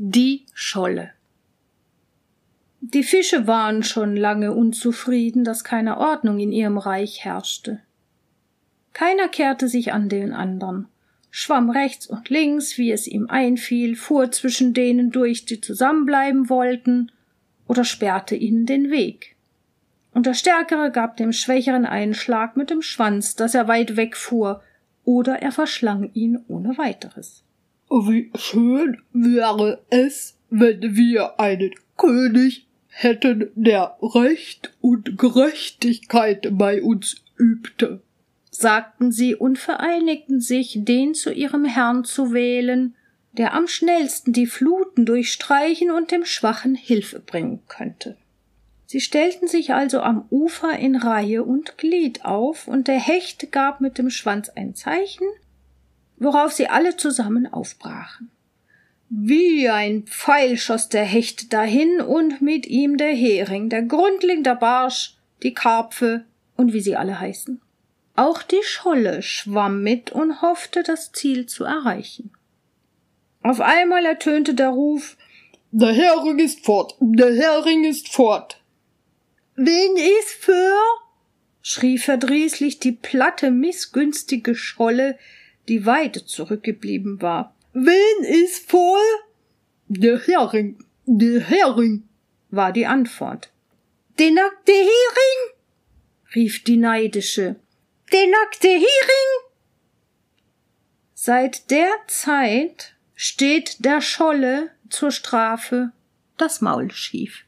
Die Scholle. Die Fische waren schon lange unzufrieden, dass keine Ordnung in ihrem Reich herrschte. Keiner kehrte sich an den anderen, schwamm rechts und links, wie es ihm einfiel, fuhr zwischen denen durch, die zusammenbleiben wollten, oder sperrte ihnen den Weg. Und der Stärkere gab dem Schwächeren einen Schlag mit dem Schwanz, dass er weit wegfuhr, oder er verschlang ihn ohne weiteres. Wie schön wäre es, wenn wir einen König hätten, der Recht und Gerechtigkeit bei uns übte, sagten sie und vereinigten sich, den zu ihrem Herrn zu wählen, der am schnellsten die Fluten durchstreichen und dem Schwachen Hilfe bringen könnte. Sie stellten sich also am Ufer in Reihe und Glied auf, und der Hecht gab mit dem Schwanz ein Zeichen, worauf sie alle zusammen aufbrachen. Wie ein Pfeil schoss der Hecht dahin und mit ihm der Hering, der Grundling, der Barsch, die Karpfe und wie sie alle heißen. Auch die Scholle schwamm mit und hoffte, das Ziel zu erreichen. Auf einmal ertönte der Ruf Der Hering ist fort, der Hering ist fort. Wen ist für? schrie verdrießlich die platte, missgünstige Scholle, die weit zurückgeblieben war. Wen ist voll? Der Hering, der Hering, war die Antwort. Der nackte Hering? rief die Neidische. Der nackte Hering? Seit der Zeit steht der Scholle zur Strafe das Maul schief.